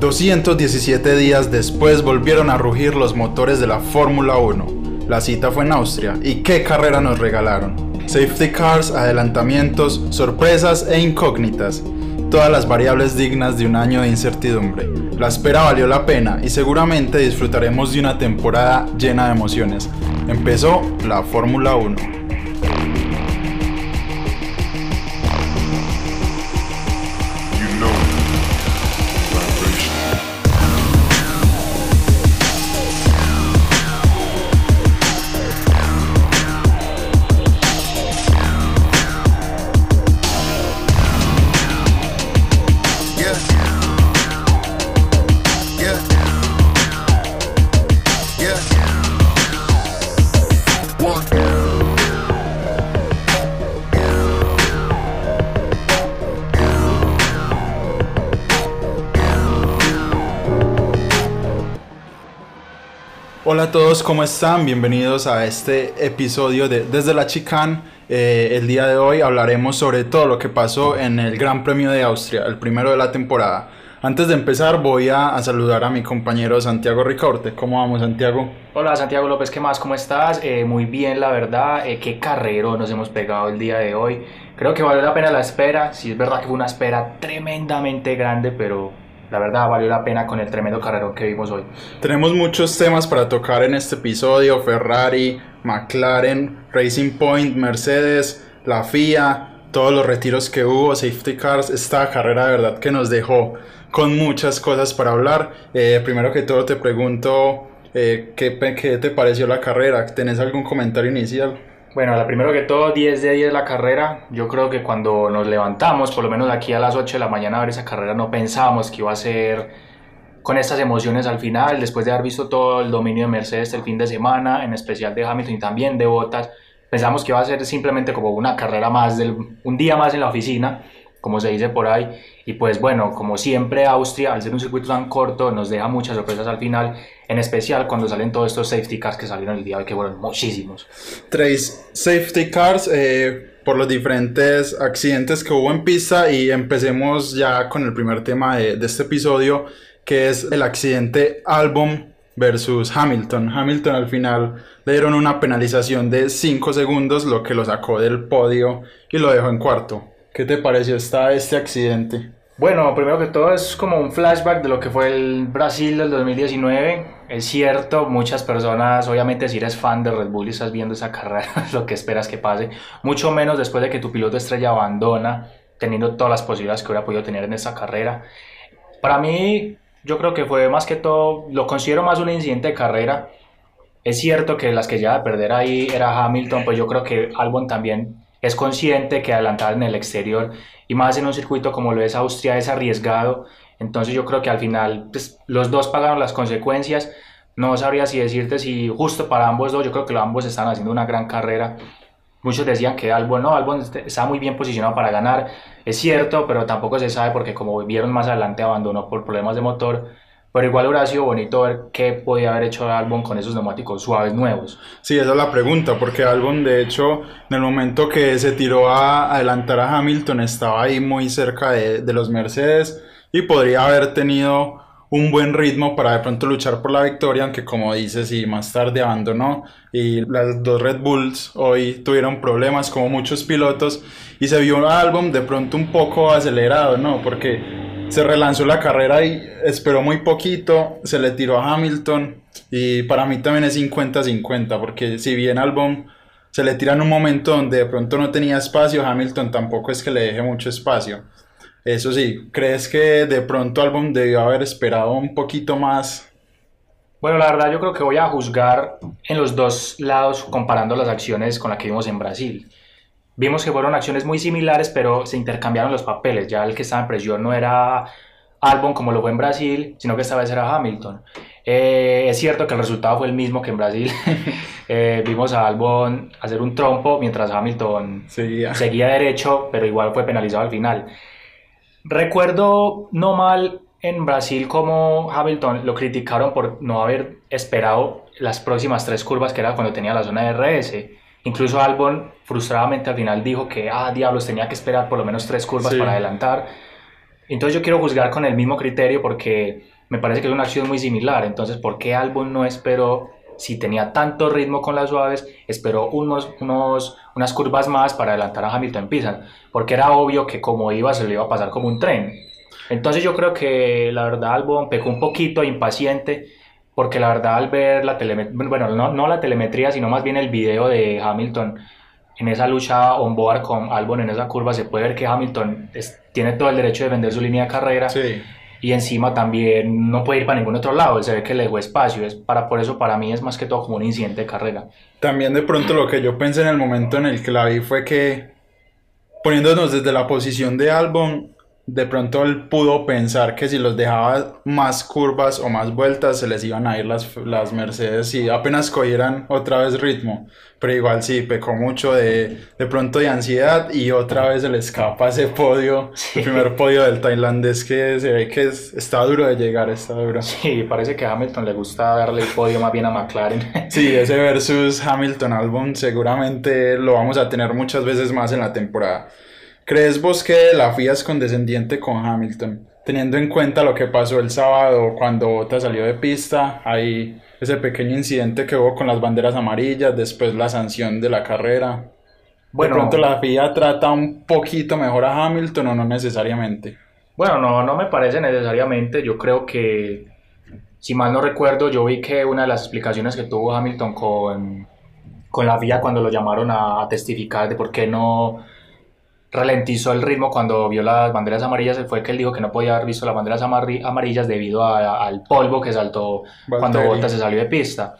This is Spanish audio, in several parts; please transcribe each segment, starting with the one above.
217 días después volvieron a rugir los motores de la Fórmula 1. La cita fue en Austria y qué carrera nos regalaron. Safety cars, adelantamientos, sorpresas e incógnitas. Todas las variables dignas de un año de incertidumbre. La espera valió la pena y seguramente disfrutaremos de una temporada llena de emociones. Empezó la Fórmula 1. ¿Cómo están? Bienvenidos a este episodio de Desde la Chicane. Eh, el día de hoy hablaremos sobre todo lo que pasó en el Gran Premio de Austria, el primero de la temporada. Antes de empezar voy a, saludar a mi compañero Santiago Ricaurte. ¿Cómo vamos Santiago? Hola Santiago López, ¿qué más? ¿Cómo estás? Eh, muy bien, la verdad. Eh, qué carrero nos hemos pegado el día de hoy. Creo que valió la pena la espera. Sí, es verdad que fue una espera tremendamente grande, pero la verdad valió la pena con el tremendo carrero que vimos hoy. Tenemos muchos temas para tocar en este episodio, Ferrari, McLaren, Racing Point, Mercedes, la FIA, todos los retiros que hubo, safety cars, esta carrera de verdad que nos dejó con muchas cosas para hablar. Eh, primero que todo te pregunto, eh, ¿qué, ¿qué te pareció la carrera? ¿Tenés algún comentario inicial? Bueno, la primero que todo, 10 de 10 la carrera. Yo creo que cuando nos levantamos, por lo menos aquí a las 8 de la mañana a ver esa carrera, no pensábamos que iba a ser con estas emociones al final, después de haber visto todo el dominio de Mercedes el fin de semana, en especial de Hamilton y también de Bottas, pensamos que iba a ser simplemente como una carrera más, del, un día más en la oficina como se dice por ahí. Y pues bueno, como siempre Austria, al ser un circuito tan corto, nos deja muchas sorpresas al final, en especial cuando salen todos estos safety cars que salieron el día de hoy, que fueron muchísimos. Tres safety cars eh, por los diferentes accidentes que hubo en pista y empecemos ya con el primer tema de, de este episodio, que es el accidente Albon versus Hamilton. Hamilton al final le dieron una penalización de 5 segundos, lo que lo sacó del podio y lo dejó en cuarto. ¿Qué te pareció esta, este accidente? Bueno, primero que todo es como un flashback de lo que fue el Brasil del 2019. Es cierto, muchas personas, obviamente si eres fan de Red Bull y estás viendo esa carrera, lo que esperas que pase, mucho menos después de que tu piloto estrella abandona, teniendo todas las posibilidades que hubiera podido tener en esa carrera. Para mí, yo creo que fue más que todo, lo considero más un incidente de carrera. Es cierto que las que lleva a perder ahí era Hamilton, pues yo creo que Albon también es consciente que adelantar en el exterior y más en un circuito como lo es Austria es arriesgado. Entonces yo creo que al final pues, los dos pagaron las consecuencias. No sabría si decirte si justo para ambos dos, yo creo que ambos están haciendo una gran carrera. Muchos decían que Albon no, Albon está muy bien posicionado para ganar. Es cierto, pero tampoco se sabe porque como vieron más adelante abandonó por problemas de motor. Pero igual hubiera sido bonito ver qué podía haber hecho Albon con esos neumáticos suaves nuevos. Sí, esa es la pregunta, porque Albon de hecho en el momento que se tiró a adelantar a Hamilton estaba ahí muy cerca de, de los Mercedes y podría haber tenido un buen ritmo para de pronto luchar por la victoria, aunque como dices, y más tarde abandonó y las dos Red Bulls hoy tuvieron problemas como muchos pilotos y se vio a Albon de pronto un poco acelerado, ¿no? Porque se relanzó la carrera y esperó muy poquito, se le tiró a Hamilton y para mí también es 50-50 porque si bien Albon se le tira en un momento donde de pronto no tenía espacio, Hamilton tampoco es que le deje mucho espacio. Eso sí, ¿crees que de pronto Albon debió haber esperado un poquito más? Bueno, la verdad yo creo que voy a juzgar en los dos lados comparando las acciones con las que vimos en Brasil. Vimos que fueron acciones muy similares, pero se intercambiaron los papeles. Ya el que estaba en presión no era Albon como lo fue en Brasil, sino que esta vez era Hamilton. Eh, es cierto que el resultado fue el mismo que en Brasil. Eh, vimos a Albon hacer un trompo mientras Hamilton seguía. seguía derecho, pero igual fue penalizado al final. Recuerdo no mal en Brasil como Hamilton lo criticaron por no haber esperado las próximas tres curvas que era cuando tenía la zona de RS. Incluso Albon frustradamente al final dijo que, ah, diablos, tenía que esperar por lo menos tres curvas para adelantar. Entonces yo quiero juzgar con el mismo criterio porque me parece que es una acción muy similar. Entonces, ¿por qué Albon no esperó, si tenía tanto ritmo con las suaves, esperó unos, unos, unas curvas más para adelantar a Hamilton en pista? Porque era obvio que como iba se le iba a pasar como un tren. Entonces yo creo que la verdad Albon pecó un poquito impaciente porque la verdad al ver la telemetría, bueno, no, no, la telemetría, sino más bien el video de Hamilton en esa lucha on board con Albon en esa curva, se puede ver que Hamilton tiene todo el derecho de vender su línea de carrera. Sí. Y encima también no puede ir para ningún otro lado, él se ve que le dejó espacio, es para, por eso para mí es más que todo como un incidente de carrera. También de pronto lo que yo pensé en el momento en el que la vi fue que poniéndonos desde la posición de Albon, de pronto él pudo pensar que si los dejaba más curvas o más vueltas se les iban a ir las, las Mercedes y apenas cogieran otra vez ritmo. Pero igual sí, pecó mucho de, de pronto de ansiedad y otra vez se le escapa ese podio, el primer podio del tailandés que se ve que es, está duro de llegar, está duro. Sí, parece que a Hamilton le gusta darle el podio más bien a McLaren. Sí, ese versus Hamilton Albon seguramente lo vamos a tener muchas veces más en la temporada. ¿Crees vos que la FIA es condescendiente con Hamilton? Teniendo en cuenta lo que pasó el sábado cuando Bota salió de pista, hay ese pequeño incidente que hubo con las banderas amarillas, después la sanción de la carrera. Bueno, de pronto la FIA trata un poquito mejor a Hamilton o no necesariamente. Bueno, no, no me parece necesariamente. Yo creo que, si mal no recuerdo, yo vi que una de las explicaciones que tuvo Hamilton con, con la FIA cuando lo llamaron a testificar de por qué no ralentizó el ritmo cuando vio las banderas amarillas fue que él dijo que no podía haber visto las banderas amarillas debido al polvo que saltó cuando Bottas se salió de pista.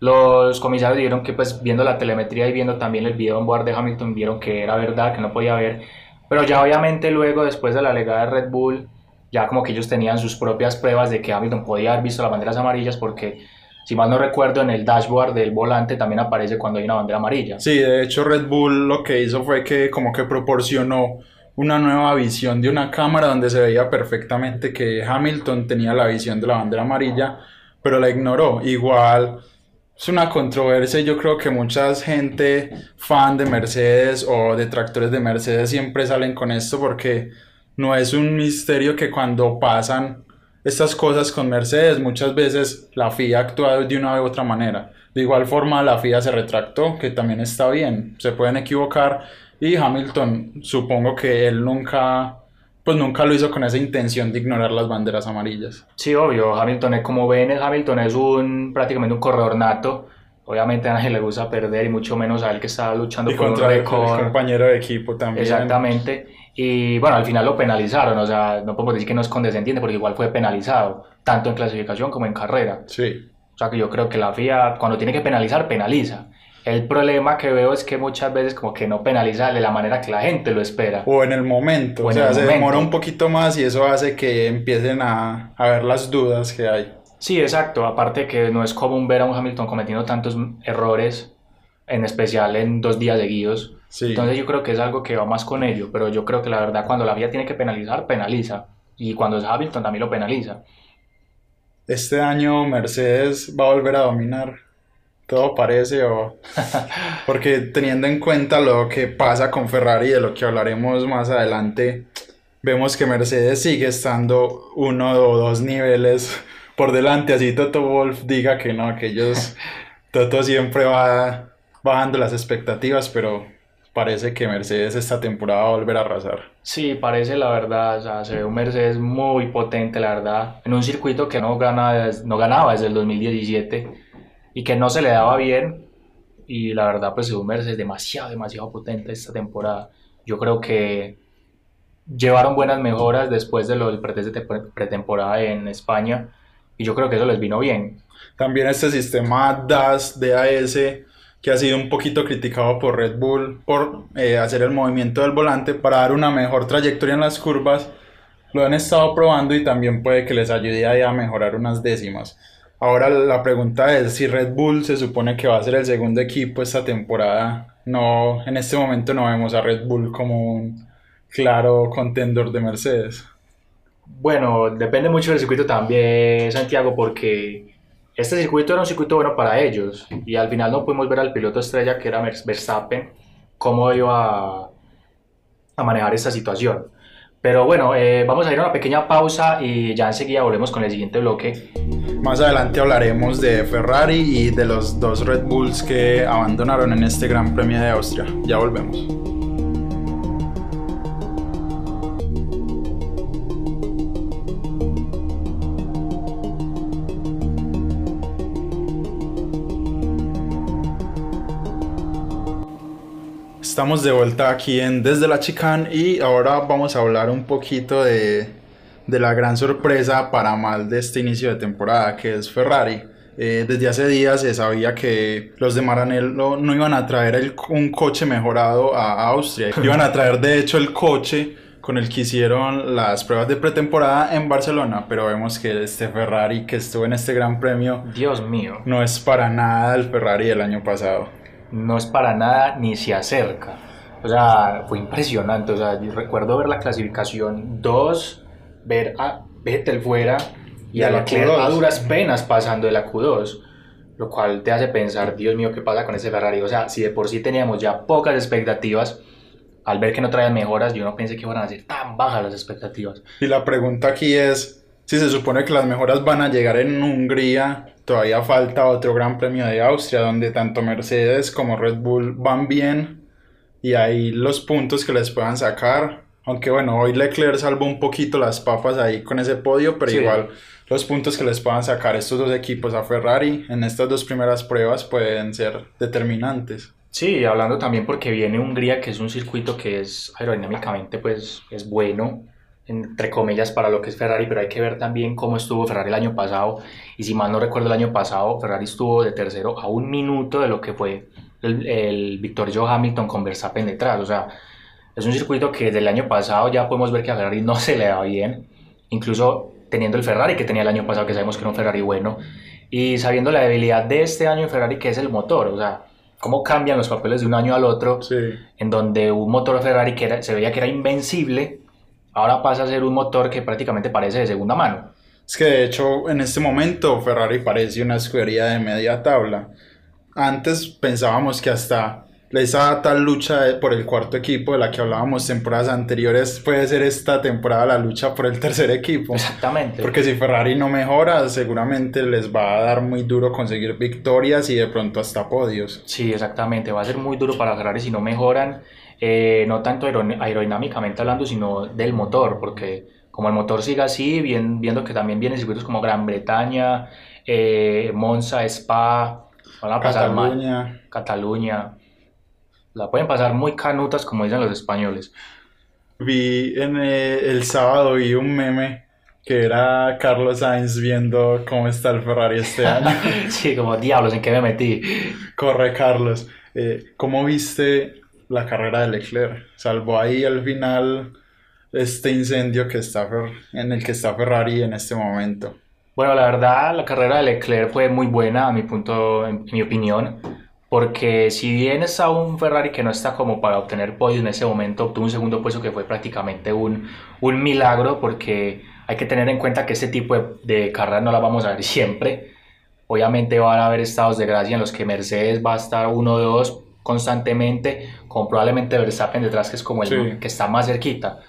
Los comisarios dijeron que pues viendo la telemetría y viendo también el video en board de Hamilton vieron que era verdad, que no podía ver, pero ya obviamente luego después de la legada de Red Bull ya como que ellos tenían sus propias pruebas de que Hamilton podía haber visto las banderas amarillas porque si mal no recuerdo, en el dashboard del volante también aparece cuando hay una bandera amarilla. Sí, de hecho Red Bull lo que hizo fue que como que proporcionó una nueva visión de una cámara donde se veía perfectamente que Hamilton tenía la visión de la bandera amarilla, pero la ignoró. Igual es una controversia yo creo que mucha gente fan de Mercedes o detractores de Mercedes siempre salen con esto porque no es un misterio que cuando pasan estas cosas con Mercedes, muchas veces la FIA ha actuado de una u otra manera. De igual forma, la FIA se retractó, que también está bien, se pueden equivocar. Y Hamilton, supongo que él nunca, pues nunca lo hizo con esa intención de ignorar las banderas amarillas. Sí, obvio, Hamilton es como ven, Hamilton es un prácticamente un corredor nato. Obviamente a nadie le gusta perder y mucho menos a él que está luchando y contra un récord. El compañero de equipo también. Exactamente. Y bueno, al final lo penalizaron, o sea, no podemos decir que no es condescendiente porque igual fue penalizado, tanto en clasificación como en carrera. Sí. O sea que yo creo que la FIA cuando tiene que penalizar, penaliza. El problema que veo es que muchas veces como que no penaliza de la manera que la gente lo espera. O en el momento, o, sea, se demora un poquito más y eso hace que empiecen a, a ver las dudas que hay. Sí, exacto. Aparte que no es común ver a un Hamilton cometiendo tantos errores, en especial en dos días seguidos. Entonces yo creo que es algo que va más con ello, pero yo creo que la verdad cuando la vía tiene que penalizar, penaliza. Y cuando es Hamilton también lo penaliza. Este año Mercedes va a volver a dominar. Todo parece, o... porque teniendo en cuenta lo que pasa con Ferrari, de lo que hablaremos más adelante, vemos que Mercedes sigue estando uno o dos niveles por delante. Así Toto Wolf diga que no, que ellos, Toto siempre va bajando las expectativas, pero parece que Mercedes esta temporada va a volver a arrasar. Sí, parece la verdad, o sea, se ve un Mercedes muy potente, la verdad, en un circuito que no, gana, no ganaba desde el 2017 y que no se le daba bien y la verdad pues se ve un Mercedes demasiado, demasiado potente esta temporada. Yo creo que llevaron buenas mejoras después de lo del pretemporada en España y yo creo que eso les vino bien. También este sistema DAS, DAS, que ha sido un poquito criticado por Red Bull por eh, hacer el movimiento del volante para dar una mejor trayectoria en las curvas. Lo han estado probando y también puede que les ayude a mejorar unas décimas. Ahora la pregunta es si Red Bull se supone que va a ser el segundo equipo esta temporada. No, en este momento no vemos a Red Bull como un claro contendor de Mercedes. Bueno, depende mucho del circuito también, Santiago, porque este circuito era un circuito bueno para ellos y al final no pudimos ver al piloto estrella que era Verstappen cómo iba a, a manejar esta situación. Pero bueno, eh, vamos a ir a una pequeña pausa y ya enseguida volvemos con el siguiente bloque. Más adelante hablaremos de Ferrari y de los dos Red Bulls que abandonaron en este Gran Premio de Austria. Ya volvemos. Estamos de vuelta aquí en Desde la Chicane y ahora vamos a hablar un poquito de, de la gran sorpresa para mal de este inicio de temporada que es Ferrari. Eh, desde hace días se sabía que los de Maranello no iban a traer el, un coche mejorado a Austria, iban a traer de hecho el coche con el que hicieron las pruebas de pretemporada en Barcelona, pero vemos que este Ferrari que estuvo en este Gran Premio, Dios mío, no es para nada el Ferrari del año pasado no es para nada ni se acerca. O sea, fue impresionante. O sea, recuerdo ver la clasificación 2, ver a Vettel fuera y a Leclerc a duras penas pasando de la Q2. Lo cual te hace pensar, Dios mío, ¿qué pasa con ese Ferrari? O sea, si de por sí teníamos ya pocas expectativas, al ver que no traían mejoras, yo no pensé que iban a ser tan bajas las expectativas. Y la pregunta aquí es, si se supone que las mejoras van a llegar en Hungría, todavía falta otro Gran Premio de Austria donde tanto Mercedes como Red Bull van bien y ahí los puntos que les puedan sacar. Aunque bueno, hoy Leclerc salvó un poquito las papas ahí con ese podio, pero igual los puntos que les puedan sacar estos dos equipos a Ferrari en estas dos primeras pruebas pueden ser determinantes. Sí, hablando también porque viene Hungría, que es un circuito que es aerodinámicamente pues es bueno, entre comillas, para lo que es Ferrari, pero hay que ver también cómo estuvo Ferrari el año pasado. Y si mal no recuerdo, el año pasado Ferrari estuvo de tercero a un minuto de lo que fue el, el Victorio Hamilton con Verstappen detrás. O sea, es un circuito que desde el año pasado ya podemos ver que a Ferrari no se le da bien, incluso teniendo el Ferrari que tenía el año pasado, que sabemos que era un Ferrari bueno, y sabiendo la debilidad de este año en Ferrari, que es el motor. O sea, cómo cambian los papeles de un año al otro, en donde un motor Ferrari que se veía que era invencible ahora pasa a ser un motor que prácticamente parece de segunda mano. Es que de hecho en este momento Ferrari parece una escudería de media tabla. Antes pensábamos que hasta esa tal lucha por el cuarto equipo de la que hablábamos temporadas anteriores puede ser esta temporada la lucha por el tercer equipo. Exactamente. Porque si Ferrari no mejora, seguramente les va a dar muy duro conseguir victorias y de pronto hasta podios. Sí, exactamente. Va a ser muy duro para Ferrari si no mejoran. Eh, no tanto aerodinámicamente hablando, sino del motor, porque como el motor siga así, viendo que también vienen circuitos como Gran Bretaña, eh, Monza, Spa, van a pasar Cataluña. Cataluña. La pueden pasar muy canutas, como dicen los españoles. Vi en eh, el sábado vi un meme que era Carlos Sainz viendo cómo está el Ferrari este año. sí, como diablos, ¿en qué me metí? Corre, Carlos. ¿Cómo viste la carrera de Leclerc. Salvó ahí al final este incendio que está en el que está Ferrari en este momento. Bueno, la verdad, la carrera de Leclerc fue muy buena, a mi punto, en mi opinión, porque si bien está un Ferrari que no está como para obtener podio en ese momento, obtuvo un segundo puesto que fue prácticamente un, un milagro, porque hay que tener en cuenta que este tipo de, de carreras no las vamos a ver siempre. Obviamente van a haber estados de gracia en los que Mercedes va a estar 1-2 constantemente, con probablemente Verstappen detrás, que es como el que está más cerquita,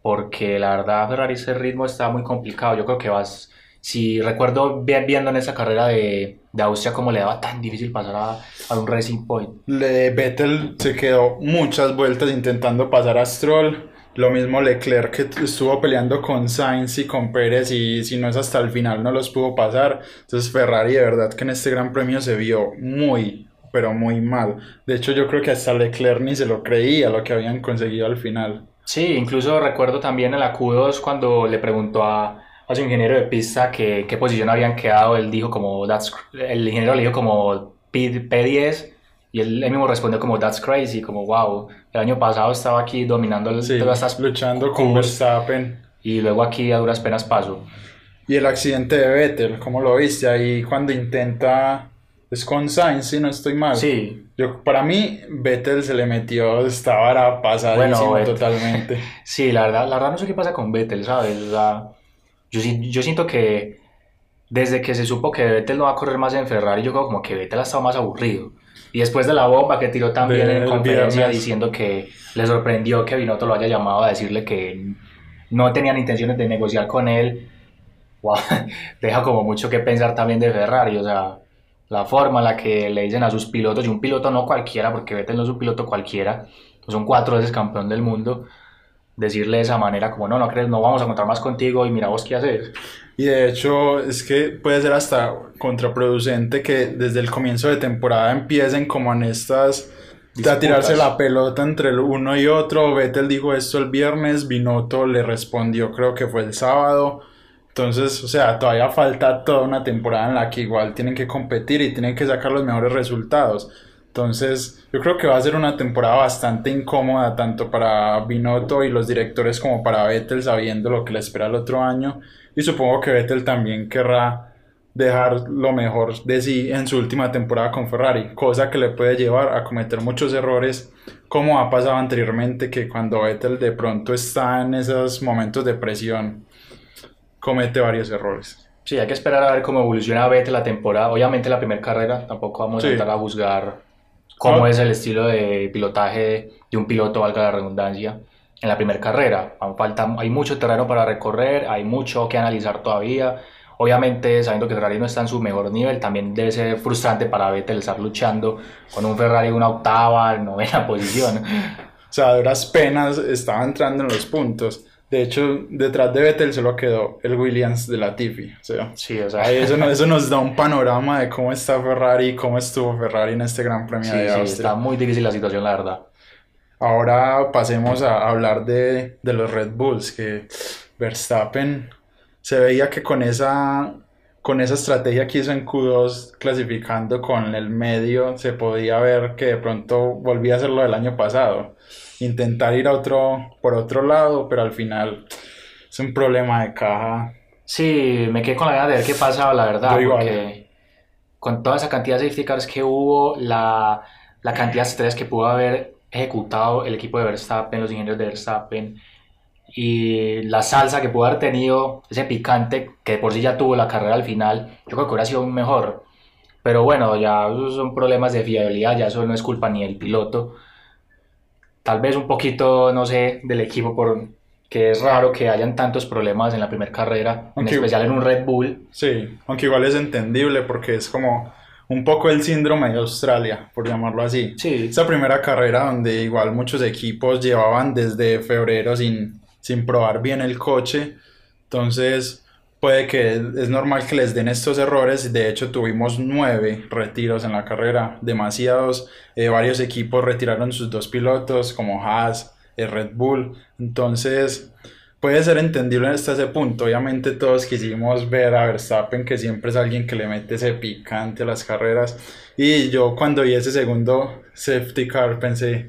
porque la verdad Ferrari ese ritmo está muy complicado. Yo creo que vas, si recuerdo bien viendo en esa carrera de, de Austria cómo le daba tan difícil pasar a, a un Racing Point. Le, Vettel se quedó muchas vueltas intentando pasar a Stroll. Lo mismo Leclerc que estuvo peleando con Sainz y con Pérez y si no es hasta el final no los pudo pasar. Entonces Ferrari de verdad que en este gran premio se vio muy, pero muy mal. De hecho, yo creo que hasta Leclerc ni se lo creía lo que habían conseguido al final. Sí, incluso recuerdo también en la Q2 cuando le preguntó a, a su ingeniero de pista que, qué posición habían quedado, él dijo como, that's, el ingeniero le dijo como P, 10 y él, mismo respondió como, that's crazy, como, wow, el año pasado estaba aquí dominando el, sí, luchando con Verstappen. Y luego aquí a duras penas paso. Y el accidente de Vettel, ¿cómo lo viste? Ahí cuando intenta es con Sainz, si no estoy mal. Sí. Yo, para mí, Vettel se le metió, estaba pasadísimo bueno, totalmente. sí, la verdad, la verdad no sé qué pasa con Vettel, ¿sabes? yo, yo siento que desde que se supo que Vettel no va a correr más en Ferrari, yo creo como que Vettel ha estado más aburrido. Y después de la bomba que tiró también en conferencia diciendo que le sorprendió que Binotto lo haya llamado a decirle que no tenían intenciones de negociar con él, wow, deja como mucho que pensar también de Ferrari, o sea, la forma en la que le dicen a sus pilotos, y un piloto no cualquiera, porque Vettel no es un piloto cualquiera, son cuatro veces campeón del mundo, decirle de esa manera como no, no crees, no vamos a contar más contigo y mira vos qué haces. Y de hecho es que puede ser hasta contraproducente que desde el comienzo de temporada empiecen como en estas a tirarse la pelota entre el uno y otro. Vettel dijo esto el viernes, Binotto le respondió creo que fue el sábado. Entonces, o sea, todavía falta toda una temporada en la que igual tienen que competir y tienen que sacar los mejores resultados. Entonces, yo creo que va a ser una temporada bastante incómoda tanto para Binotto y los directores como para Vettel sabiendo lo que le espera el otro año. Y supongo que Vettel también querrá dejar lo mejor de sí en su última temporada con Ferrari, cosa que le puede llevar a cometer muchos errores, como ha pasado anteriormente, que cuando Vettel de pronto está en esos momentos de presión, comete varios errores. Sí, hay que esperar a ver cómo evoluciona Vettel la temporada. Obviamente la primera carrera, tampoco vamos a entrar a juzgar cómo es el estilo de pilotaje de un piloto, valga la redundancia, en la primera carrera. Falta, hay mucho terreno para recorrer, hay mucho que analizar todavía. Obviamente, sabiendo que Ferrari no está en su mejor nivel, también debe ser frustrante para Vettel estar luchando con un Ferrari en una octava, novena posición. O sea, duras penas estaba entrando en los puntos. De hecho, detrás de Vettel solo quedó el Williams de la Tiffy. O sea, sí, o sea. eso, eso nos da un panorama de cómo está Ferrari cómo estuvo Ferrari en este Gran Premio de Austria. Sí, está muy difícil la situación, la verdad. Ahora pasemos a hablar de, de los Red Bulls, que Verstappen se veía que con esa, con esa estrategia que hizo en Q2 clasificando con el medio, se podía ver que de pronto volvía a hacer lo del año pasado intentar ir a otro, por otro lado, pero al final es un problema de caja. Sí, me quedé con la idea de ver qué pasaba, la verdad, porque con toda esa cantidad de safety cars que hubo, la, la cantidad de estrellas que pudo haber ejecutado el equipo de Verstappen, los ingenieros de Verstappen, y la salsa que pudo haber tenido, ese picante que por sí ya tuvo la carrera al final, yo creo que hubiera sido mejor. Pero bueno, ya son problemas de fiabilidad, ya eso no es culpa ni del piloto tal vez un poquito, no sé, del equipo por que es raro que hayan tantos problemas en la primera carrera, en especial en un Red Bull. Sí, aunque igual es entendible porque es como un poco el síndrome de Australia, por llamarlo así. Sí. Esa primera carrera donde igual muchos equipos llevaban desde febrero sin, sin probar bien el coche, entonces puede que es normal que les den estos errores. De hecho, tuvimos nueve retiros en la carrera, demasiados. Eh, varios equipos retiraron sus dos pilotos, como Haas, el eh, Red Bull. Entonces, puede ser entendible hasta ese punto. Obviamente, todos quisimos ver a Verstappen, que siempre es alguien que le mete ese picante a las carreras. Y yo, cuando vi ese segundo safety car, pensé.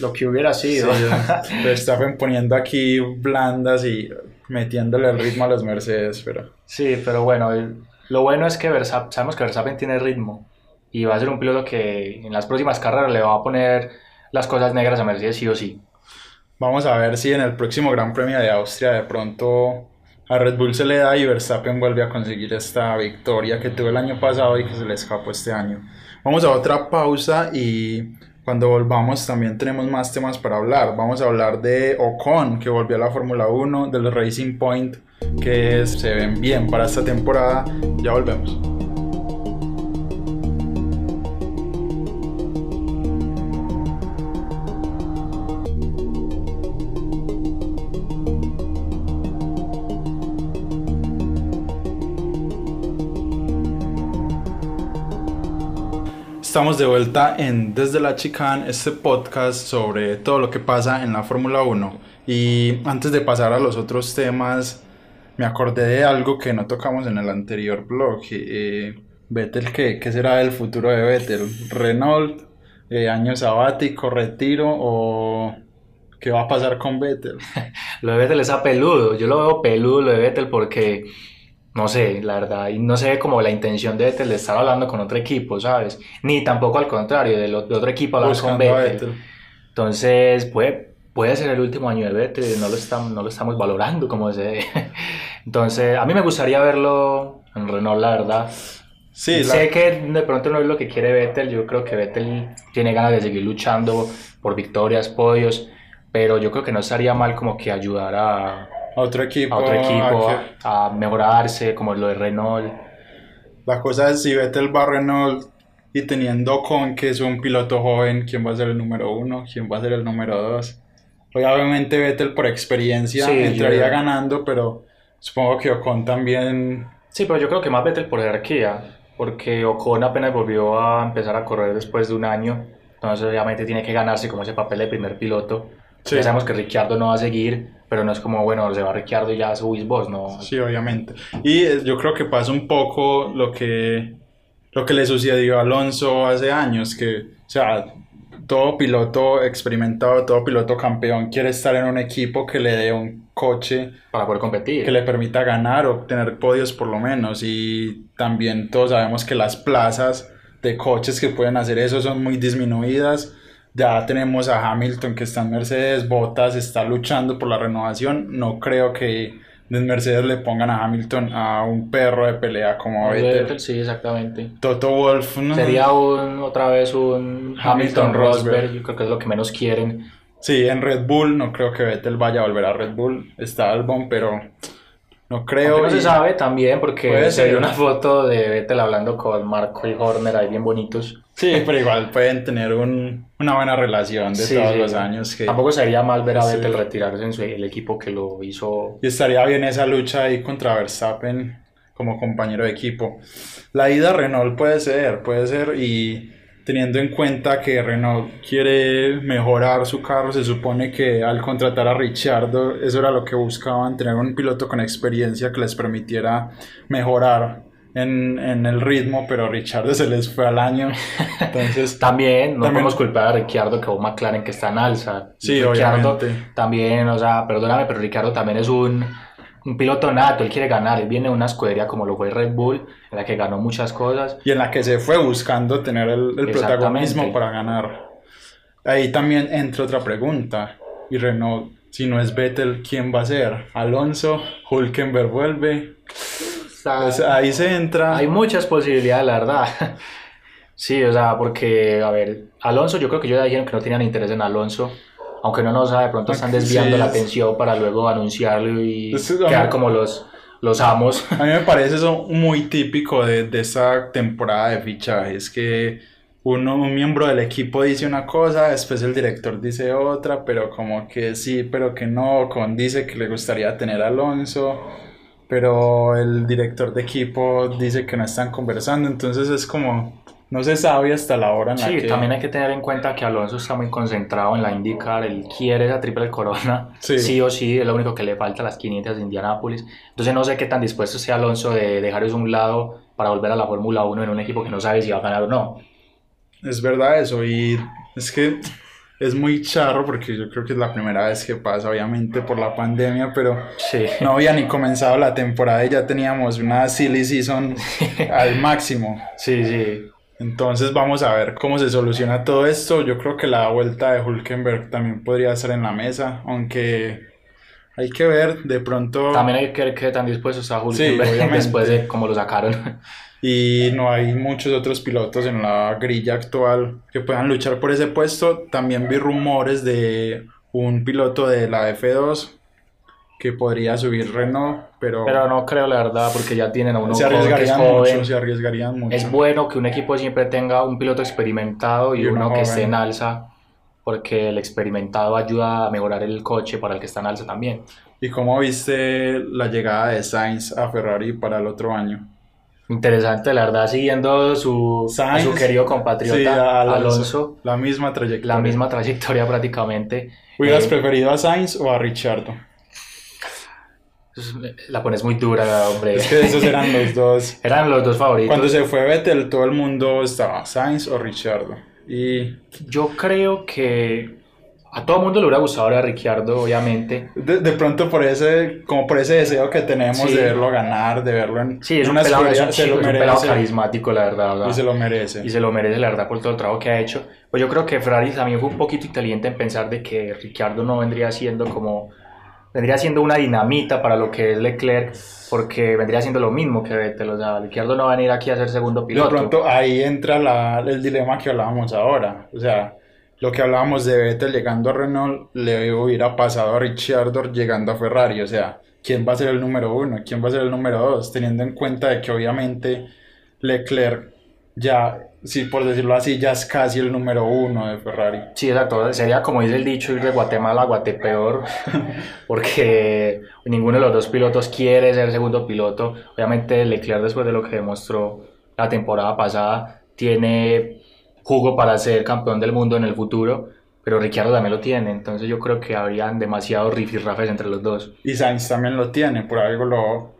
Lo que hubiera sido. Verstappen poniendo aquí blandas y metiéndole el ritmo a los Mercedes, pero... Sí, pero bueno, lo bueno es que Verstappen, sabemos que Verstappen tiene ritmo y va a ser un piloto que en las próximas carreras le va a poner las cosas negras a Mercedes sí o sí. Vamos a ver si en el próximo Gran Premio de Austria de pronto a Red Bull se le da y Verstappen vuelve a conseguir esta victoria que tuvo el año pasado y que se le escapó este año. Vamos a otra pausa y cuando volvamos también tenemos más temas para hablar. Vamos a hablar de Ocon, que volvió a la Fórmula 1, del Racing Point, que se ven bien para esta temporada. Ya volvemos. Estamos de vuelta en Desde la Chicane, este podcast sobre todo lo que pasa en la Fórmula 1. Y antes de pasar a los otros temas, me acordé de algo que no tocamos en el anterior blog. Eh, Vettel, ¿qué, ¿qué será el futuro de Vettel? ¿Renault? Eh, ¿Año sabático? ¿Retiro? ¿O qué va a pasar con Vettel? lo de Vettel es a peludo. Yo lo veo peludo lo de Vettel porque no sé, la verdad, y no sé como la intención de Vettel de estar hablando con otro equipo, ¿sabes? Ni tampoco al contrario, de, otro equipo hablar con Vettel. Entonces, puede, puede ser el último año de Vettel, no lo, estamos, no lo estamos valorando como se Entonces, a mí me gustaría verlo en Renault, la verdad. Sí, sé que de pronto no es lo que quiere Vettel, yo creo que Vettel tiene ganas de seguir luchando por victorias, podios, pero yo creo que no estaría mal como que ayudar a, A otro equipo. a otro equipo a a, a mejorarse, como lo de Renault. La cosa es si Vettel va a Renault y teniendo con que es un piloto joven, ¿quién va a ser el número uno? ¿Quién va a ser el número dos? Obviamente Vettel por experiencia Sí, entraría yo- ganando, pero supongo que Ocon también... Sí, pero yo creo que más Vettel por jerarquía, porque Ocon apenas volvió a empezar a correr después de un año, entonces obviamente tiene que ganarse como ese papel de primer piloto. Sí. Ya sabemos que Ricciardo no va a seguir, pero no es como, bueno, se va Ricciardo y ya subís vos, no. Sí, obviamente. Y eh, yo creo que pasa un poco lo que, lo que le sucedió a Alonso hace años, que, o sea, todo piloto experimentado, todo piloto campeón quiere estar en un equipo que le dé un coche Para poder competir. que le permita ganar o tener podios por lo menos. Y también todos sabemos que las plazas de coches que pueden hacer eso son muy disminuidas. Ya tenemos a Hamilton que está en Mercedes, Bottas está luchando por la renovación. No creo que en Mercedes le pongan a Hamilton a un perro de pelea como a Vettel. Vettel, sí, exactamente. Toto Wolf, no. Sería un, otra vez un Hamilton Hamilton Rosberg. Rosberg, yo creo que es lo que menos quieren. Sí, en Red Bull no creo que Vettel vaya a volver a Red Bull. Está Albon, pero no creo. Aunque no se sabe también porque se vio una foto de Vettel hablando con Marco y Horner ahí bien bonitos. Sí, pero igual pueden tener un- una buena relación de Sí, todos sí. los años. Que... Tampoco sería mal ver a Sí. Vettel retirarse en su- el equipo que lo hizo. Y estaría bien esa lucha ahí contra Verstappen como compañero de equipo. La ida a Renault puede ser, puede ser. Y teniendo en cuenta que Renault quiere mejorar su carro, se supone que al contratar a Ricciardo, eso era lo que buscaban, tener un piloto con experiencia que les permitiera mejorar. En, en el ritmo, pero Ricciardo se les fue al año. Entonces, También no También- podemos culpar a Ricciardo que un McLaren que está en alza. Sí, Ricciardo obviamente. también, o sea, perdóname, pero Ricciardo también es un, un piloto nato, él quiere ganar, él viene de una escudería como lo fue Red Bull, en la que ganó muchas cosas. y en la que se fue buscando tener el, protagonismo para ganar. Ahí también entra otra pregunta. Y Renault, si no es Vettel, ¿quién va a ser? ¿Alonso? ¿Hulkenberg vuelve? Pues ahí se entra. Hay muchas posibilidades, la verdad. Sí, o sea, porque, a ver, Alonso, yo creo que ellos ya dijeron que no tenían interés en Alonso, aunque uno no sabe, de pronto están Sí, desviando la atención para luego anunciarlo y Es- quedar como los, los amos. A mí me parece eso muy típico de, de esta temporada de fichajes, que uno, un miembro del equipo dice una cosa, después el director dice otra, pero como que sí, pero que no, con dice que le gustaría tener a Alonso, pero el director de equipo dice que no están conversando, entonces es como, no se sabe hasta la hora en la Sí, que... también hay que tener en cuenta que Alonso está muy concentrado en la IndyCar, él quiere esa triple corona, Sí. sí. o sí, es lo único que le falta a las 500 de Indianápolis. Entonces no sé qué tan dispuesto sea Alonso de dejar eso a un lado para volver a la Fórmula 1 en un equipo que no sabe si va a ganar o no. Es verdad eso, y es que es muy charro porque yo creo que es la primera vez que pasa, obviamente por la pandemia, pero Sí. no había ni comenzado la temporada y ya teníamos una silly season al máximo. Sí, sí. Entonces vamos a ver cómo se soluciona todo esto. Yo creo que la vuelta de Hulkenberg también podría estar en la mesa, aunque hay que ver de pronto También hay que ver qué tan dispuesto está Sí, Hulkenberg después de cómo lo sacaron. y no hay muchos otros pilotos en la grilla actual que puedan luchar por ese puesto. También vi rumores de un piloto de la F2 que podría subir Renault, pero, Pero no creo, la verdad, porque ya tienen a uno se joven que es arriesgarían joven. mucho, se arriesgarían mucho. Es bueno que un equipo siempre tenga un piloto experimentado y, Y uno uno que esté en alza, porque el experimentado ayuda a mejorar el coche para el que está en alza también. ¿Y cómo viste la llegada de Sainz a Ferrari para el otro año? Interesante, la verdad, siguiendo su, Sainz, su querido compatriota Sí, Alonso, La misma trayectoria. la misma trayectoria prácticamente. ¿Hubieras Eh, preferido a Sainz o a Ricciardo? La pones muy dura, hombre. Es que esos eran los dos. Eran los dos favoritos. Cuando se fue Vettel, todo el mundo estaba Sainz o Ricciardo. Y Yo creo que a todo mundo le hubiera gustado ver a Ricciardo, obviamente. de, de pronto por ese, como por ese deseo que tenemos Sí. de verlo ganar, de verlo en, Sí, es un pelado, es un se chico, lo es un pelado carismático, la verdad. ¿verdad? Y se lo merece. Y se lo merece, la verdad, por todo el trabajo que ha hecho. Pues yo creo que Ferrari también fue un poquito inteligente en pensar de que Ricciardo no vendría siendo como... Vendría siendo una dinamita para lo que es Leclerc, porque vendría siendo lo mismo que Vettel. O sea, Ricciardo no va a venir aquí a ser segundo De piloto. pronto ahí entra la, el dilema que hablábamos ahora. O sea, lo que hablábamos de Vettel llegando a Renault le hubiera pasado a Ricciardo llegando a Ferrari, o sea, ¿quién va a ser el número uno? ¿Quién va a ser el número dos? Teniendo en cuenta de que obviamente Leclerc ya, sí, por decirlo así, ya es casi el número uno de Ferrari. Sí, exacto. Sería como dice el dicho, ir de Guatemala a Guatepeor, porque ninguno de los dos pilotos quiere ser segundo piloto. Obviamente Leclerc, después de lo que demostró la temporada pasada, tiene jugo para ser campeón del mundo en el futuro. Pero Ricciardo también lo tiene, entonces yo creo que habrían demasiados rifirrafes entre los dos. Y Sainz también lo tiene, por algo lo,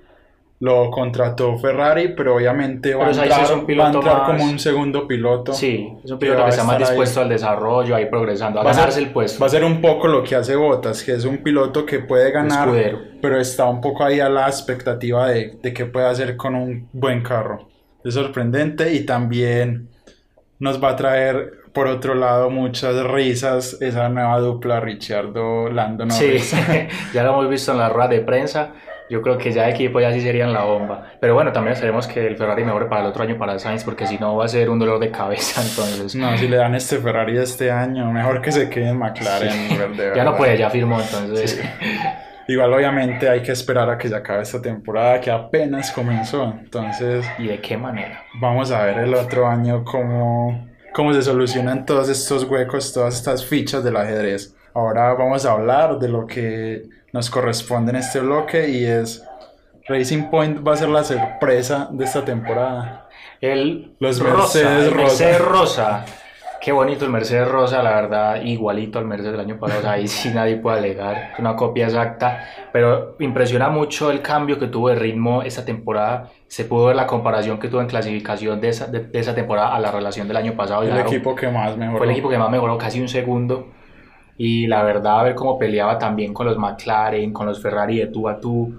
lo contrató Ferrari, pero obviamente va, a Pero Sainz entrar, un va a entrar más- como un segundo piloto. Sí, es un Que piloto que a está más estar ahí. dispuesto al desarrollo, a ir progresando, a Va a, ganarse ser, el puesto. va a ser un poco lo que hace Bottas, que es un piloto que puede ganar, escudero. pero está un poco ahí a la expectativa de, de qué puede hacer con un buen carro. Es sorprendente y también nos va a traer, por otro lado, muchas risas esa nueva dupla Ricciardo-Lando Norris. Sí, ya lo hemos visto en la rueda de prensa. Yo creo que ya de equipo ya sí serían la bomba. Pero bueno, también esperemos que el Ferrari mejore para el otro año para Sainz, porque si no va a ser un dolor de cabeza. Entonces, No, si le dan este Ferrari este año, mejor que se quede en McLaren. de ya no puede, ya firmó. Entonces, Igual obviamente hay que esperar a que se acabe esta temporada que apenas comenzó. Entonces ¿y de qué manera? vamos a ver el otro año cómo, cómo se solucionan todos estos huecos, todas estas fichas del ajedrez. Ahora vamos a hablar de lo que nos corresponde en este bloque y es Racing Point va a ser la sorpresa de esta temporada. El Los rosa, Mercedes el rosa. Mercedes rosa. Qué bonito el Mercedes rosa, la verdad, igualito al Mercedes del año pasado. o sea, ahí sí nadie puede alegar, es una copia exacta. Pero impresiona mucho el cambio que tuvo de ritmo esta temporada. Se pudo ver la comparación que tuvo en clasificación de esa, de, de esa temporada a la relación del año pasado. El Claro, equipo que más mejoró. fue el equipo que más mejoró, casi un segundo. Y la verdad, a ver cómo peleaba también con los McLaren, con los Ferrari de tú a tú.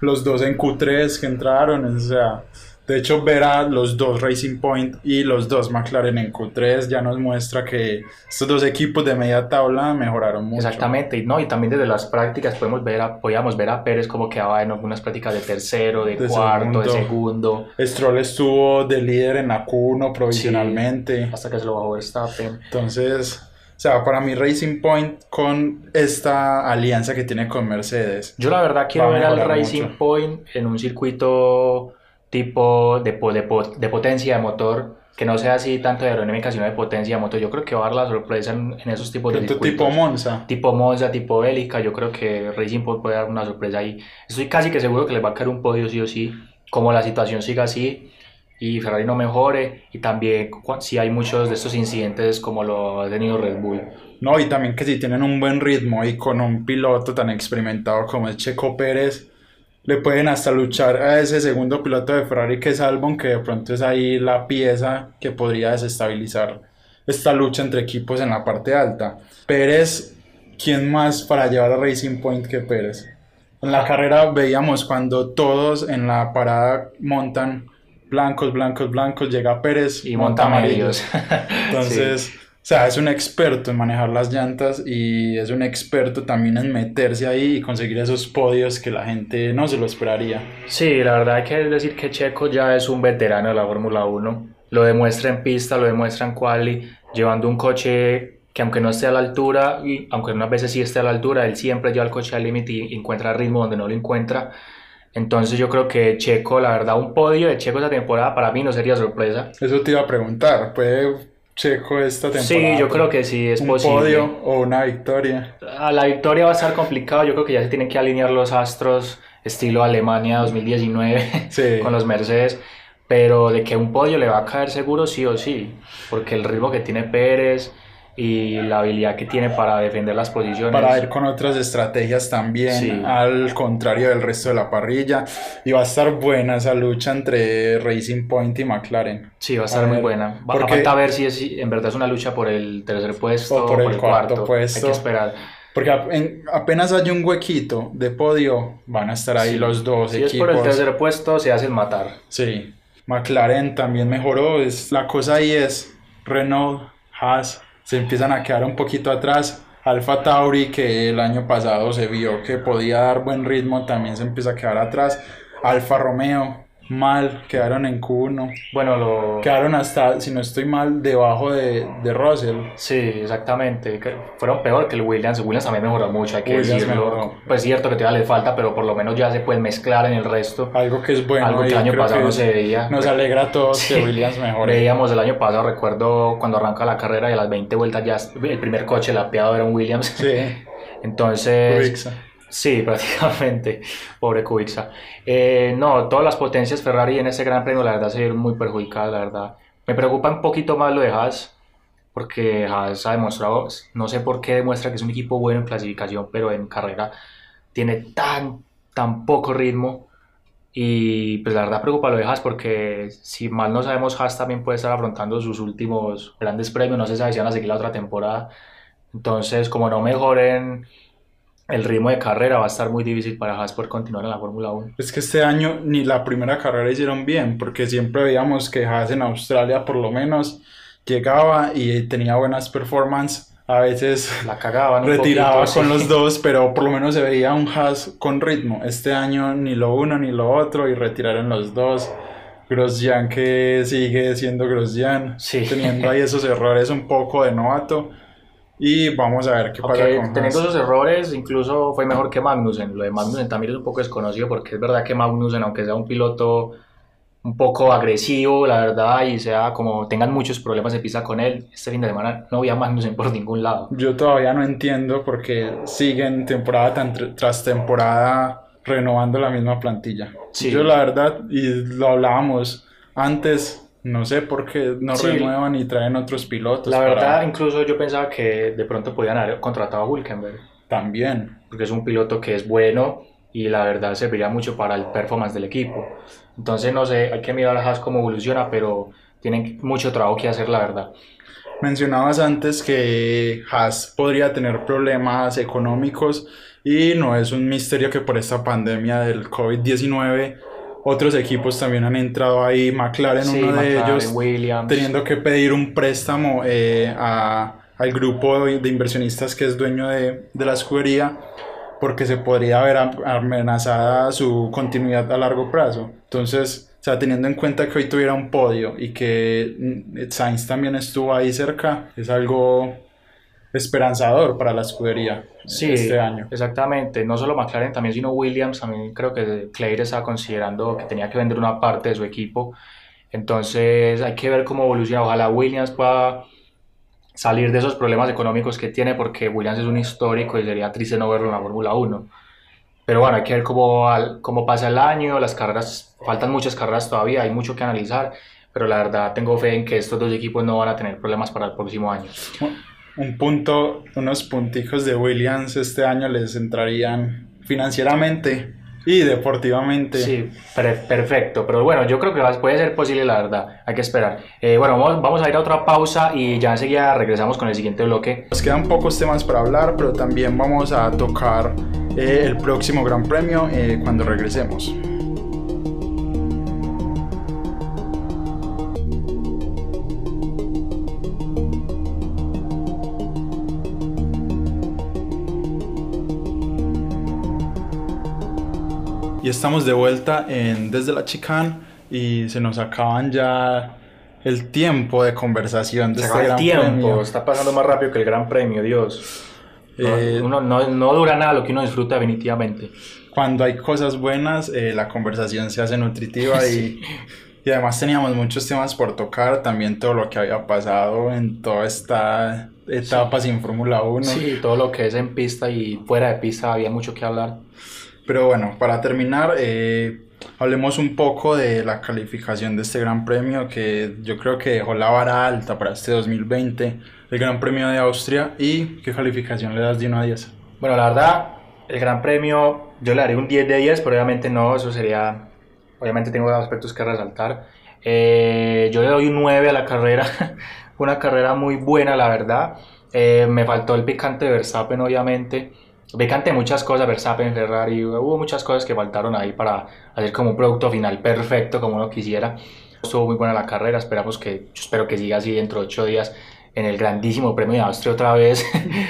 los dos en Q3 que entraron, o sea, de hecho ver a los dos Racing Point y los dos McLaren en Q3 ya nos muestra que estos dos equipos de media tabla mejoraron mucho. Exactamente, no, y también desde las prácticas podemos ver a, podíamos ver a Pérez como quedaba en algunas prácticas de tercero, de, De cuarto, de segundo. segundo, Stroll estuvo de líder en la Q1 provisionalmente, hasta que se lo bajó Verstappen. entonces, o sea, para mí Racing Point con esta alianza que tiene con Mercedes, Yo la verdad quiero ver al Racing mucho. Point en un circuito tipo de, de, de potencia de motor, que no sea así tanto de aerodinámica, sino de potencia de motor. Yo creo que va a dar la sorpresa en, en esos tipos de circuitos. tipo Monza. tipo Monza, tipo Bélica, yo creo que Racing Point puede dar una sorpresa ahí. Estoy casi que seguro que les va a caer un podio sí o sí, como la situación siga así y Ferrari no mejore y también si hay muchos de estos incidentes como lo ha tenido Red Bull. No, y también que si tienen un buen ritmo y con un piloto tan experimentado como es Checo Pérez, le pueden hasta luchar a ese segundo piloto de Ferrari que es Albon, que de pronto es ahí la pieza que podría desestabilizar esta lucha entre equipos en la parte alta. Pérez, ¿quién más para llevar a Racing Point que Pérez? En la carrera veíamos cuando todos en la parada montan blancos, blancos, blancos, llega Pérez Y monta medios. entonces, o sea, es un experto en manejar las llantas y es un experto también en meterse ahí y conseguir esos podios que la gente no se lo esperaría. Sí, la verdad hay que decir que Checo ya es un veterano de la Fórmula 1. Lo demuestra en pista, lo demuestra en quali, llevando un coche que aunque no esté a la altura, y aunque unas veces sí esté a la altura, él siempre lleva el coche al límite y encuentra ritmo donde no lo encuentra. Entonces yo creo que Checo, la verdad, un podio de Checo esta temporada para mí no sería sorpresa. Eso te iba a preguntar, ¿puede Checo esta temporada? Sí, yo creo que sí es un posible. podio o una victoria. A la victoria va a estar complicado, yo creo que ya se tienen que alinear los astros estilo Alemania 2019 Sí. con los Mercedes, pero de que un podio le va a caer seguro sí o sí, porque el ritmo que tiene Pérez y la habilidad que tiene para defender las posiciones. Para ir con otras estrategias también, Sí. al contrario del resto de la parrilla. Y va a estar buena esa lucha entre Racing Point y McLaren. Sí, va a estar A muy buena. Va, porque- falta ver si es, si en verdad es una lucha por el tercer puesto O por el cuarto puesto. Hay que esperar. Porque ap- en- apenas hay un huequito de podio, van a estar ahí Sí. los dos Si es equipos. por el tercer puesto, se hacen matar. Sí, McLaren también mejoró. Es, la cosa ahí es Renault, Haas, se empiezan a quedar un poquito atrás. Alfa Tauri, que el año pasado se vio que podía dar buen ritmo, también se empieza a quedar atrás. Alfa Romeo, mal, quedaron en Q1. Bueno, lo... Quedaron hasta, si no estoy mal, debajo de, de Russell. Sí, exactamente. Fueron peor que el Williams. Williams también mejoró mucho, hay que Williams decirlo. mejoró. Pues cierto que todavía le falta, pero por lo menos ya se pueden mezclar en el resto. Algo que es bueno. Algo que el año pasado no se veía. Nos alegra a todos Sí. que Williams mejore. Veíamos el año pasado, recuerdo cuando arranca la carrera y a las 20 vueltas ya el primer coche lapeado era un Williams. Sí, Entonces. Sí, prácticamente, pobre Kubica. Eh, no, todas las potencias Ferrari en ese gran premio, la verdad, se vieron muy perjudicadas, la verdad. Me preocupa un poquito más lo de Haas, porque Haas ha demostrado, no sé por qué demuestra que es un equipo bueno en clasificación, pero en carrera tiene tan, tan poco ritmo. Y pues la verdad preocupa lo de Haas porque si mal no sabemos, Haas también puede estar afrontando sus últimos grandes premios, no se sabe si van a seguir la otra temporada. Entonces, como no mejoren el ritmo de carrera, va a estar muy difícil para Haas poder continuar en la Fórmula 1. Es que este año ni la primera carrera hicieron bien, porque siempre veíamos que Haas en Australia por lo menos llegaba y tenía buenas performances. A veces La cagaban retiraba poquito, con sí. los dos, pero por lo menos se veía un Haas con ritmo. Este año ni lo uno ni lo otro y retiraron los dos. Grosjean que sigue siendo Grosjean, Sí. teniendo ahí esos errores un poco de novato. Y vamos a ver qué pasa Aunque con teniendo esos errores, incluso fue mejor que Magnussen. Lo de Magnussen también es un poco desconocido porque es verdad que Magnussen, aunque sea un piloto un poco agresivo, la verdad, y sea como tengan muchos problemas de pista con él, este fin de semana no vi a Magnussen por ningún lado. Yo todavía no entiendo por qué siguen temporada tan tras temporada renovando la misma plantilla. Sí. Yo la verdad, y lo hablábamos antes, no sé por qué no Sí. renuevan y traen otros pilotos. La para- verdad, incluso yo pensaba que de pronto podían haber contratado a Hülkenberg, También. porque es un piloto que es bueno y la verdad serviría mucho para el performance del equipo. Entonces, no sé, hay que mirar a Haas cómo evoluciona, pero tienen mucho trabajo que hacer, la verdad. Mencionabas antes que Haas podría tener problemas económicos y no es un misterio que por esta pandemia del COVID-19 otros equipos también han entrado ahí, McLaren Sí, uno de ellos Williams. teniendo que pedir un préstamo eh, a- al grupo de inversionistas que es dueño de, de la escudería porque se podría ver am- amenazada su continuidad a largo plazo. Entonces, o sea, teniendo en cuenta que hoy tuviera un podio y que mm, Sainz también estuvo ahí cerca, es algo esperanzador para la escudería Sí, este año. exactamente. No solo McLaren, también sino Williams. También creo que Claire estaba considerando que tenía que vender una parte de su equipo. Entonces hay que ver cómo evoluciona. Ojalá Williams pueda salir de esos problemas económicos que tiene, porque Williams es un histórico y sería triste no verlo en la Fórmula 1. Pero bueno, hay que ver cómo, cómo pasa el año. Las carreras, faltan muchas carreras todavía, hay mucho que analizar. Pero la verdad tengo fe en que estos dos equipos no van a tener problemas para el próximo año. Un punto, unos punticos de Williams este año les entrarían financieramente y deportivamente. Sí, per- perfecto. Pero bueno, yo creo que va- puede ser posible, la verdad. Hay que esperar. Eh, bueno, vamos, vamos a ir a otra pausa y ya enseguida regresamos con el siguiente bloque. Nos quedan pocos temas para hablar, pero también vamos a tocar eh, el próximo Gran Premio eh, cuando regresemos. Estamos de vuelta en Desde la Chicane y se nos acaban ya el tiempo de conversación de Se este acaba el gran tiempo, premio. está pasando más rápido que el Gran Premio, Dios. No, Eh, uno- no, no dura nada lo que uno disfruta definitivamente. cuando hay cosas buenas, eh, la conversación se hace nutritiva y, y además teníamos muchos temas por tocar, también todo lo que había pasado en toda esta etapa sin Fórmula 1. Sí, todo lo que es en pista y fuera de pista había mucho que hablar. Pero bueno, para terminar, eh, hablemos un poco de la calificación de este Gran Premio que yo creo que dejó la vara alta para este 2020, el Gran Premio de Austria y qué calificación le das de 1 a 10. Bueno, la verdad, el Gran Premio yo le haré un 10 de 10, pero obviamente no, eso sería, obviamente tengo aspectos que resaltar. Eh, yo le doy un 9 a la carrera, una carrera muy buena, la verdad. Eh, me faltó el picante de Verstappen, obviamente. Picante de muchas cosas, Verstappen, Ferrari, hubo muchas cosas que faltaron ahí para hacer como un producto final perfecto como uno quisiera. Estuvo muy buena la carrera, esperamos que, yo espero que siga así dentro de 8 días en el grandísimo premio de Austria otra vez.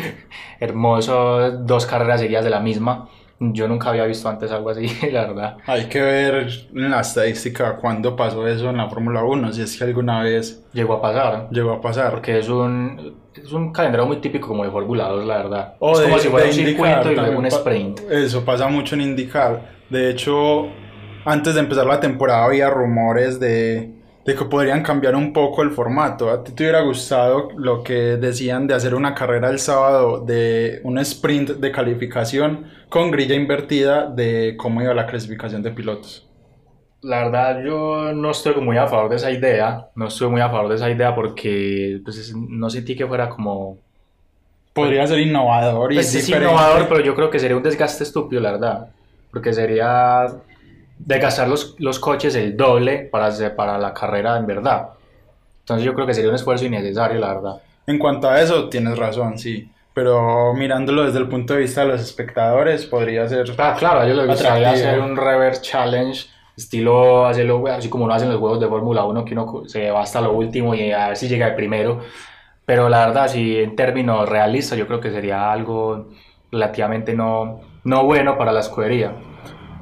Hermoso, dos carreras seguidas de la misma. Yo nunca había visto antes algo así, la verdad. Hay que ver en la estadística cuándo pasó eso en la Fórmula 1, si es que alguna vez Llegó a pasar. llegó a pasar. Porque es un, es un calendario muy típico como de Fórmula 2, la verdad. O es de- como si fuera un circuito y luego un sprint. Eso pasa mucho en IndyCar. De hecho, antes de empezar la temporada había rumores de, de que podrían cambiar un poco el formato. ¿A ti te hubiera gustado lo que decían de hacer una carrera el sábado de un sprint de calificación con grilla invertida de cómo iba la clasificación de pilotos? La verdad, yo no estoy muy a favor de esa idea. No estoy muy a favor de esa idea porque pues, es- no sentí que fuera como... Podría ser innovador y Pues es diferente. innovador, pero yo creo que sería un desgaste estúpido, la verdad. Porque sería desgastar los, los coches el doble para, hacer- para la carrera en verdad. Entonces yo creo que sería un esfuerzo innecesario, la verdad. En cuanto a eso, tienes razón, sí. Pero mirándolo desde el punto de vista de los espectadores, podría ser... Ah, claro, a ellos les gustaría hacer un reverse challenge, estilo hacerlo así como lo hacen los juegos de Fórmula 1, que uno se va hasta lo último y a ver si llega el primero. Pero la verdad, si en términos realistas, yo creo que sería algo relativamente no, no bueno para la escudería.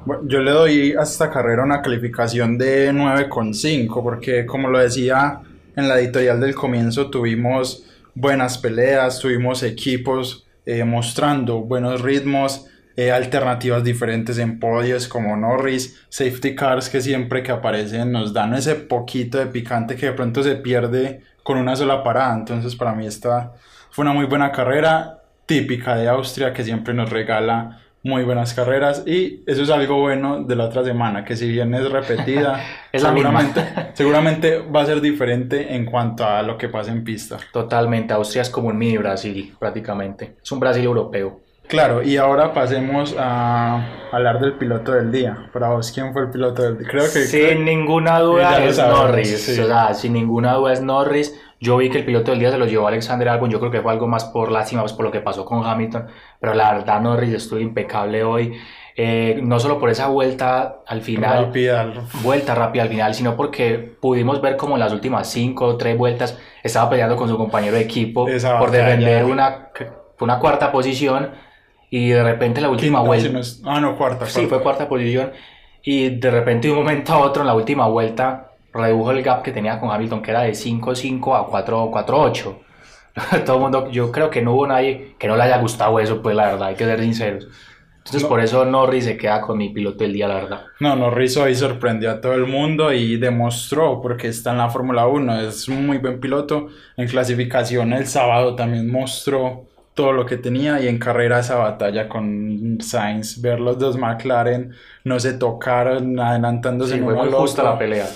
Bueno, Yo le doy a esta carrera una calificación de 9,5 porque como lo decía en la editorial del comienzo tuvimos buenas peleas, tuvimos equipos eh, mostrando buenos ritmos, eh, alternativas diferentes en podios como Norris, safety cars que siempre que aparecen nos dan ese poquito de picante que de pronto se pierde con una sola parada. Entonces para mí esta fue una muy buena carrera típica de Austria que siempre nos regala muy buenas carreras y eso es algo bueno de la otra semana que si bien es repetida Es seguramente, seguramente va a ser diferente en cuanto a lo que pasa en pista Totalmente, Austria es como un mini Brasil, prácticamente. Es un Brasil europeo. claro y ahora pasemos a hablar del piloto del día para vos quién fue el piloto del día creo que Sin ninguna Ya duda es sabemos, Norris. sí. O sea, sin ninguna duda es Norris. Yo vi que el piloto del día se lo llevó Alexander Albon. Yo creo que fue algo más por lástima, pues por lo que pasó con Hamilton. Pero la verdad, Norris estuvo impecable hoy. Eh, no solo por esa vuelta al final, rápida vuelta rápida al final, sino porque pudimos ver como en las últimas cinco o tres vueltas estaba peleando con su compañero de equipo Esa por defender una, una cuarta posición. Y de repente en la última Quinta, vuelta. si no es- ah no cuarta, Sí, cuarta. fue cuarta posición. Y de repente, de un momento a otro, en la última vuelta, redujo el gap que tenía con Hamilton, que era de 5-5 a 4-8. Todo el mundo, yo creo que no hubo nadie que no le haya gustado eso, pues la verdad, hay que ser sinceros. Entonces, No. por eso Norris se queda con mi piloto del día, la verdad. No, Norris hoy sorprendió a todo el mundo y demostró, porque está en la Fórmula 1, es un muy buen piloto. En clasificación el sábado también mostró todo lo que tenía y en carrera esa batalla con Sainz, ver los dos McLaren, no se tocaron, adelantándose Sí, en fue muy justa la pelea.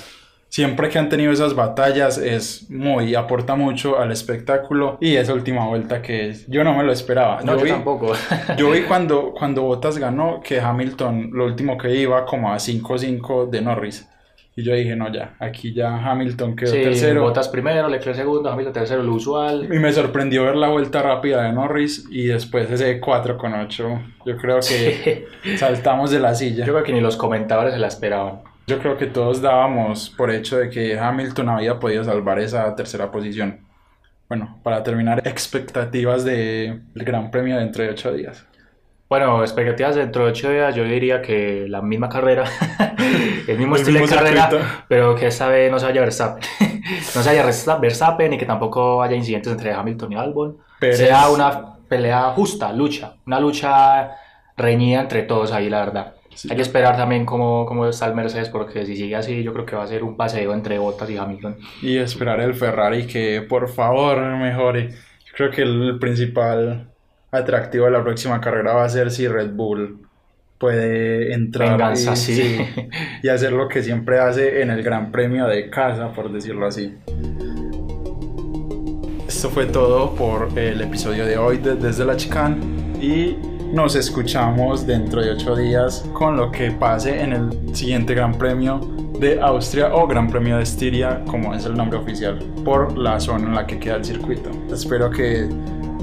Siempre que han tenido esas batallas es muy, aporta mucho al espectáculo y esa última vuelta que es, yo no me lo esperaba. No, yo, vi- tampoco. yo vi cuando, cuando Bottas ganó que Hamilton lo último que iba como a 5-5 de Norris. Y yo dije, no, ya, aquí ya Hamilton quedó Sí, tercero. Bottas primero, Leclerc segundo, Hamilton tercero, lo usual. Y me sorprendió ver la vuelta rápida de Norris y después ese 4 con 8. Yo creo que saltamos de la silla. Yo creo que ni los comentadores se la esperaban. Yo creo que todos dábamos por hecho de que Hamilton había podido salvar esa tercera posición. Bueno, para terminar, expectativas del Gran Premio dentro de 8 días. Bueno, expectativas dentro de ocho días, yo diría que la misma carrera, el mismo El estilo de carrera, circuito. pero que esta vez no se vaya Verstappen. no se vaya Versta- Verstappen y que tampoco haya incidentes entre Hamilton y Albon. Pérez. Sea una pelea justa, lucha, una lucha reñida entre todos ahí, la verdad. Sí. Hay que esperar también cómo, cómo está el Mercedes, porque si sigue así, yo creo que va a ser un paseo entre Bottas y Hamilton. y esperar el Ferrari que por favor mejore. Yo creo que el principal atractivo de la próxima carrera va a ser si Red Bull puede entrar Venganza, y, sí. y hacer lo que siempre hace en el Gran Premio de casa, por decirlo así. Esto fue todo por el episodio de hoy de Desde la Chicane y nos escuchamos dentro de ocho días con lo que pase en el siguiente Gran Premio de Austria o Gran Premio de Estiria, como es el nombre oficial, por la zona en la que queda el circuito. Espero que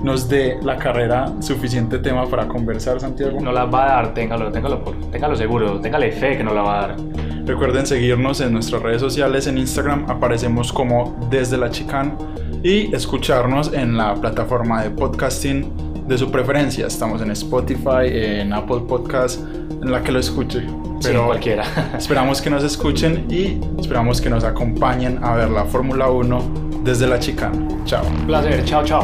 nos dé la carrera suficiente tema para conversar, Santiago. No la va a dar, téngalo, téngalo, por, téngalo seguro, téngale fe que no la va a dar. Recuerden seguirnos en nuestras redes sociales, en Instagram aparecemos como Desde la Chicane y escucharnos en la plataforma de podcasting de su preferencia. Estamos en Spotify, en Apple Podcast, en la que lo escuche. Pero sí, cualquiera. esperamos que nos escuchen y esperamos que nos acompañen a ver la Fórmula 1 desde la chicana. Chao. Un placer. Chao, chao.